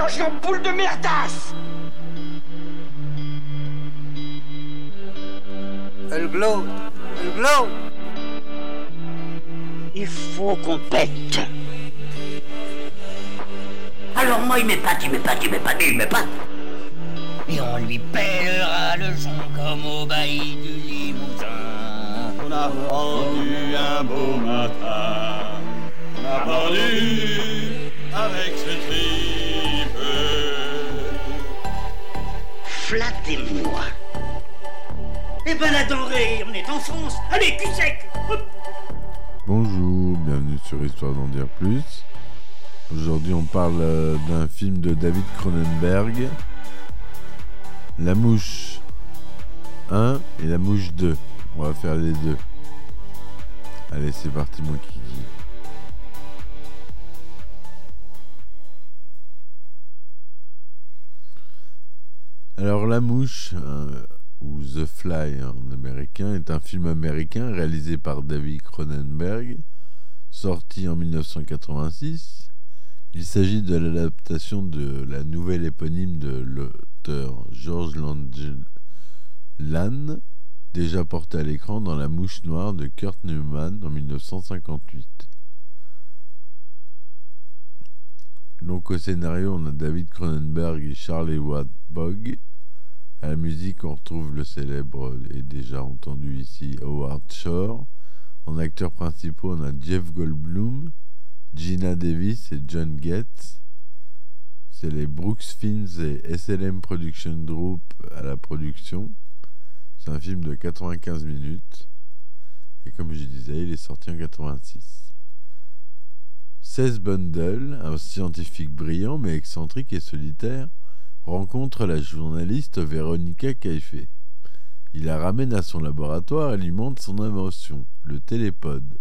changer en boule de merdasse Elle glow Elle glow Il faut qu'on pète. Alors moi il m'épate, il m'épate, il m'épate, il m'épate. Et on lui pèlera le son comme au bailli du Limousin. On a pendu un beau matin, on a pendu avec ce Flattez-moi. Eh ben la denrée, on est en France. Allez, cul sec. Bonjour, bienvenue sur Histoire d'en dire plus. Aujourd'hui, on parle euh, d'un film de David Cronenberg, La Mouche 1 et La Mouche 2. On va faire les deux. Allez, c'est parti, mon kiki. Alors, La Mouche, euh, ou The Fly en américain, est un film américain réalisé par David Cronenberg, sorti en 1986. Il s'agit de l'adaptation de la nouvelle éponyme de l'auteur George Lange déjà portée à l'écran dans La Mouche Noire de Kurt Neumann en 1958. Donc au scénario, on a David Cronenberg et Charlie Watt Bogg. À la musique, on retrouve le célèbre et déjà entendu ici Howard Shore. En acteurs principaux, on a Jeff Goldblum, Gina Davis et John Getz. C'est les Brooks Films et SLM Production Group à la production. C'est un film de 95 minutes. Et comme je disais, il est sorti en 86. 16 Bundle, un scientifique brillant mais excentrique et solitaire, rencontre la journaliste Véronica Caifé. Il la ramène à son laboratoire et lui montre son invention, le télépode,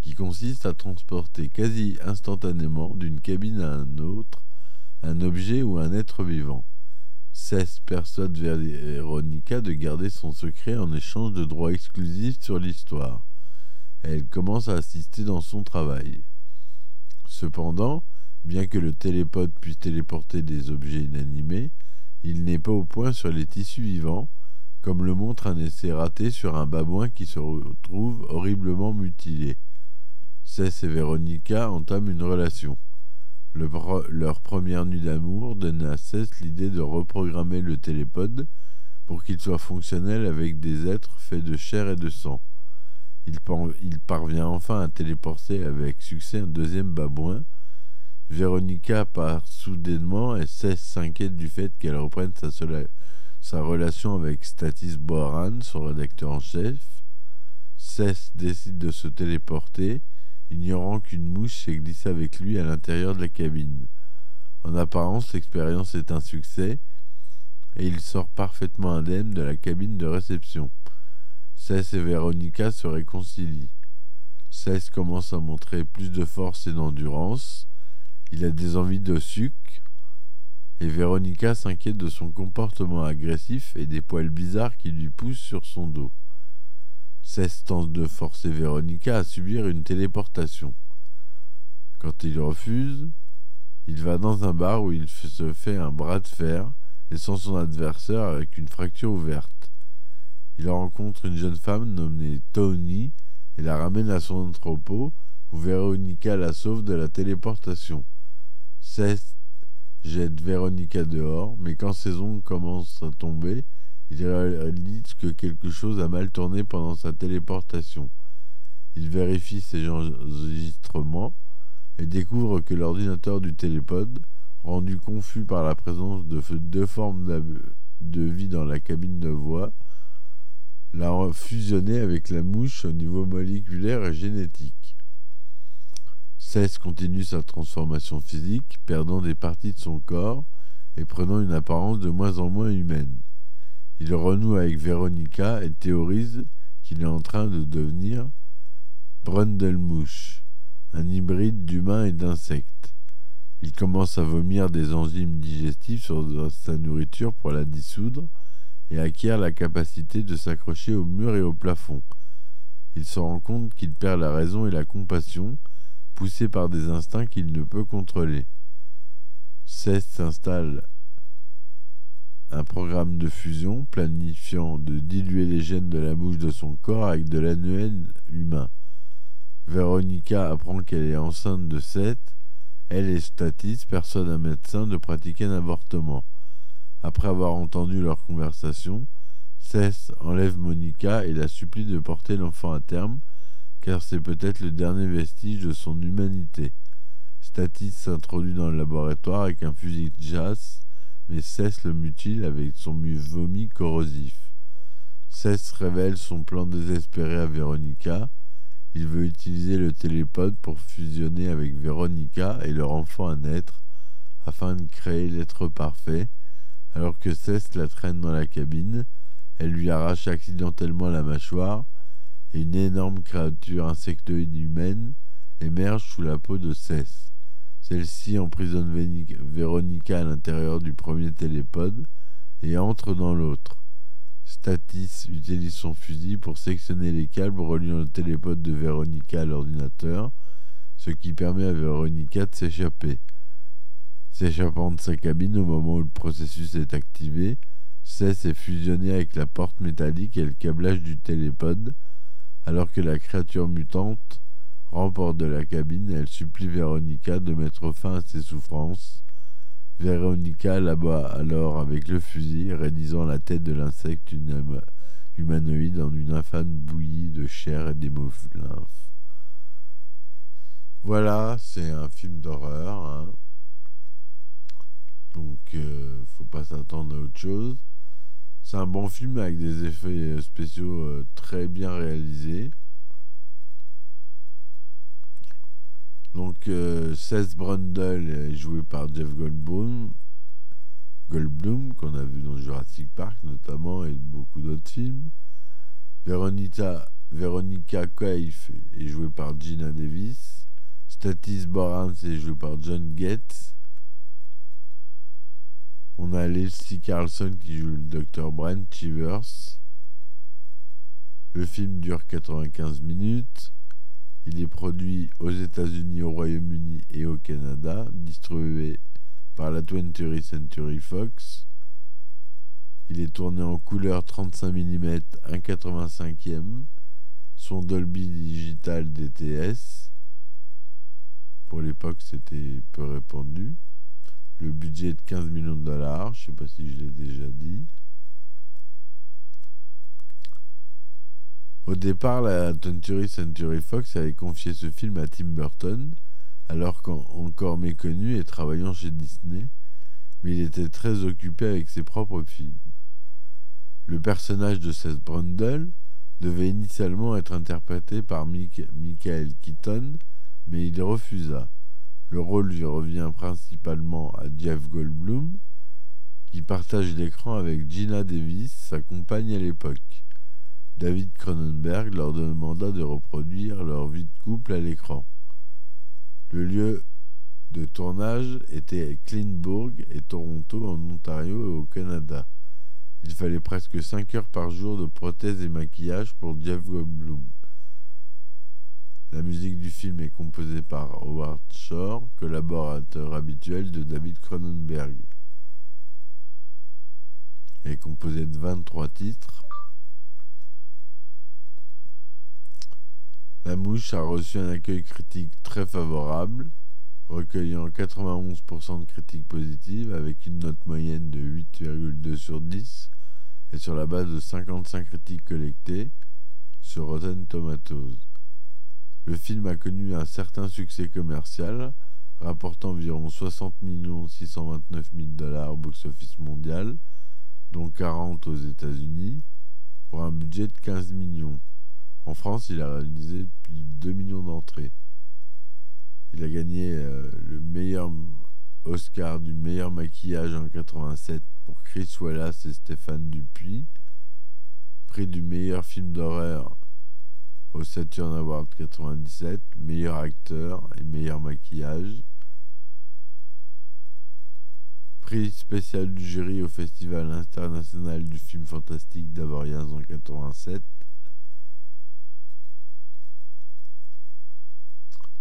qui consiste à transporter quasi instantanément d'une cabine à un autre un objet ou un être vivant. Cesse persuade Véronica de garder son secret en échange de droits exclusifs sur l'histoire. Elle commence à assister dans son travail. Cependant, bien que le télépode puisse téléporter des objets inanimés, il n'est pas au point sur les tissus vivants, comme le montre un essai raté sur un babouin qui se retrouve horriblement mutilé. Cess et Véronica entament une relation. Le leur première nuit d'amour donne à Cess l'idée de reprogrammer le télépode pour qu'il soit fonctionnel avec des êtres faits de chair et de sang. Il parvient enfin à téléporter avec succès un deuxième babouin. Véronica part soudainement et Cess s'inquiète du fait qu'elle reprenne sa, relation avec Statis Boaran, son rédacteur en chef. Cess décide de se téléporter, ignorant qu'une mouche s'est glissée avec lui à l'intérieur de la cabine. En apparence, l'expérience est un succès et il sort parfaitement indemne de la cabine de réception. Cess et Véronica se réconcilient. Cess commence à montrer plus de force et d'endurance. Il a des envies de sucre. Et Véronica s'inquiète de son comportement agressif et des poils bizarres qui lui poussent sur son dos. Cess tente de forcer Véronica à subir une téléportation. Quand il refuse, il va dans un bar où il se fait un bras de fer, laissant son adversaire avec une fracture ouverte. Il rencontre une jeune femme nommée Tony et la ramène à son entrepôt où Véronica la sauve de la téléportation. Seth jette Véronica dehors, mais quand ses ongles commencent à tomber, il réalise que quelque chose a mal tourné pendant sa téléportation. Il vérifie ses enregistrements et découvre que l'ordinateur du télépode, rendu confus par la présence de deux formes de vie dans la cabine de voix, l'a fusionné avec la mouche au niveau moléculaire et génétique. Cess continue sa transformation physique, perdant des parties de son corps et prenant une apparence de moins en moins humaine. Il renoue avec Véronica et théorise qu'il est en train de devenir Brundelmouche, un hybride d'humain et d'insecte. Il commence à vomir des enzymes digestives sur sa nourriture pour la dissoudre et acquiert la capacité de s'accrocher au mur et au plafond. Il se rend compte qu'il perd la raison et la compassion, poussé par des instincts qu'il ne peut contrôler. Cess s'installe un programme de fusion planifiant de diluer les gènes de la mouche de son corps avec de l'annuel humain. Véronica apprend qu'elle est enceinte de 7. Elle et Statis persuadent un médecin de pratiquer un avortement. Après avoir entendu leur conversation, Cess enlève Monica et la supplie de porter l'enfant à terme, car c'est peut-être le dernier vestige de son humanité. Statis s'introduit dans le laboratoire avec un fusil de chasse mais Cess le mutile avec son vomi corrosif. Cess révèle son plan désespéré à Véronica. Il veut utiliser le télépode pour fusionner avec Véronica et leur enfant à naître afin de créer l'être parfait. Alors que Cess la traîne dans la cabine, elle lui arrache accidentellement la mâchoire une énorme créature insectoïde humaine émerge sous la peau de Cess. Celle-ci emprisonne Véronica à l'intérieur du premier télépode et entre dans l'autre. Statis utilise son fusil pour sectionner les câbles reliant le télépode de Véronica à l'ordinateur, ce qui permet à Véronica de s'échapper. S'échappant de sa cabine au moment où le processus est activé, Cess est fusionné avec la porte métallique et le câblage du télépode, alors que la créature mutante remporte de la cabine elle supplie Véronica de mettre fin à ses souffrances. Véronica l'abat alors avec le fusil, réduisant la tête de l'insecte humanoïde en une infâme bouillie de chair et d'hémolymphe. Voilà, c'est un film d'horreur. Hein. Donc, euh, faut pas s'attendre à autre chose. Un bon film avec des effets spéciaux euh, très bien réalisés. Donc, euh, Seth Brundle est joué par Jeff Goldblum, Goldblum qu'on a vu dans Jurassic Park notamment et beaucoup d'autres films. Veronica, Veronica est jouée par Gina Davis. Statis Borans est joué par John Getz. On a Leslie Carlson qui joue le docteur Brent Chivers. Le film dure 95 minutes. Il est produit aux États-Unis, au Royaume-Uni et au Canada, distribué par la 20th Century Fox. Il est tourné en couleur 35 mm 1,85e, son Dolby Digital DTS. Pour l'époque, c'était peu répandu. Le budget est de 15 millions de dollars, je ne sais pas si je l'ai déjà dit. Au départ, la 20th Century Fox avait confié ce film à Tim Burton, alors qu'encore méconnu et travaillant chez Disney, mais il était très occupé avec ses propres films. Le personnage de Seth Brundle devait initialement être interprété par Michael Keaton, mais il refusa. Le rôle revient principalement à Jeff Goldblum, qui partage l'écran avec Gina Davis, sa compagne à l'époque. David Cronenberg leur demanda de reproduire leur vie de couple à l'écran. Le lieu de tournage était Cleanbourg et Toronto en Ontario et au Canada. Il fallait presque 5 heures par jour de prothèses et maquillage pour Jeff Goldblum. La musique du film est composée par Howard Shore, collaborateur habituel de David Cronenberg. Elle est composée de 23 titres La Mouche a reçu un accueil critique très favorable, recueillant 91% de critiques positives avec une note moyenne de 8,2 sur 10 et sur la base de 55 critiques collectées sur Rotten Tomatoes. Le film a connu un certain succès commercial, rapportant environ 60 629 000 dollars au box-office mondial, dont 40 aux États-Unis, pour un budget de 15 millions. En France, il a réalisé plus de 2 millions d'entrées. Il a gagné euh, le meilleur Oscar du meilleur maquillage en 87 pour Chris Wallace et Stéphane Dupuis. Prix du meilleur film d'horreur au Saturn Award 97, meilleur acteur et meilleur maquillage. Prix spécial du jury au Festival international du film fantastique d'Avoriaz en 87.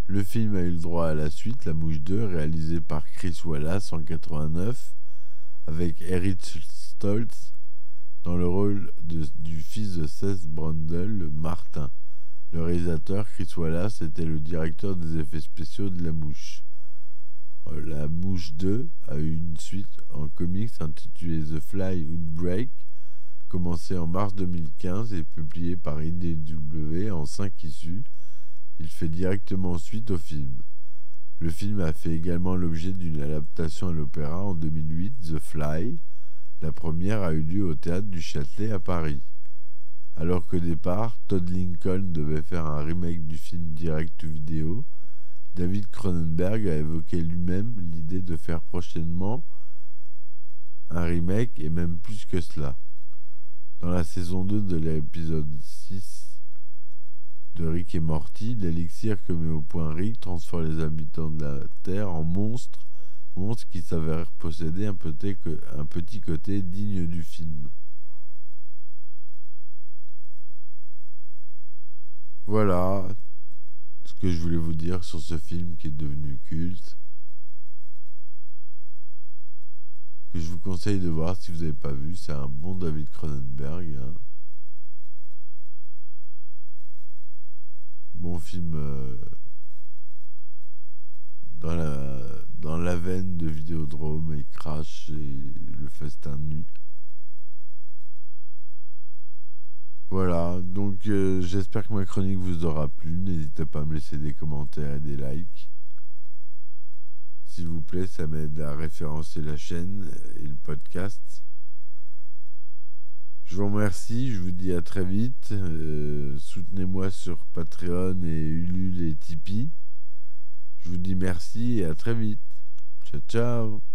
Le film a eu le droit à la suite, La Mouche 2, réalisé par Chris Wallace en 89, avec Eric Stoltz dans le rôle du fils de Seth Brundle, Martin. Le réalisateur, Chris Wallace, était le directeur des effets spéciaux de La Mouche. Euh, La Mouche 2 a eu une suite en comics intitulée The Fly Outbreak, commencé en mars 2015 et publié par IDW en 5 issues. Il fait directement suite au film. Le film a fait également l'objet d'une adaptation à l'opéra en 2008, The Fly. La première a eu lieu au théâtre du Châtelet à Paris. Alors qu'au départ, Todd Lincoln devait faire un remake du film direct to vidéo, David Cronenberg a évoqué lui-même l'idée de faire prochainement un remake et même plus que cela. Dans la saison 2 de l'épisode 6 de Rick et Morty, l'élixir que met au point Rick transforme les habitants de la Terre en monstres, monstres qui s'avèrent posséder un petit côté digne du film. Voilà ce que je voulais vous dire sur ce film qui est devenu culte. Que je vous conseille de voir si vous n'avez pas vu. C'est un bon David Cronenberg. Hein. Bon film euh, dans, la, dans la veine de Vidéodrome et Crash et le festin nu. Voilà, donc euh, j'espère que ma chronique vous aura plu. N'hésitez pas à me laisser des commentaires et des likes. S'il vous plaît, ça m'aide à référencer la chaîne et le podcast. Je vous remercie, je vous dis à très vite. Euh, soutenez-moi sur Patreon et Ulule et Tipeee. Je vous dis merci et à très vite. Ciao ciao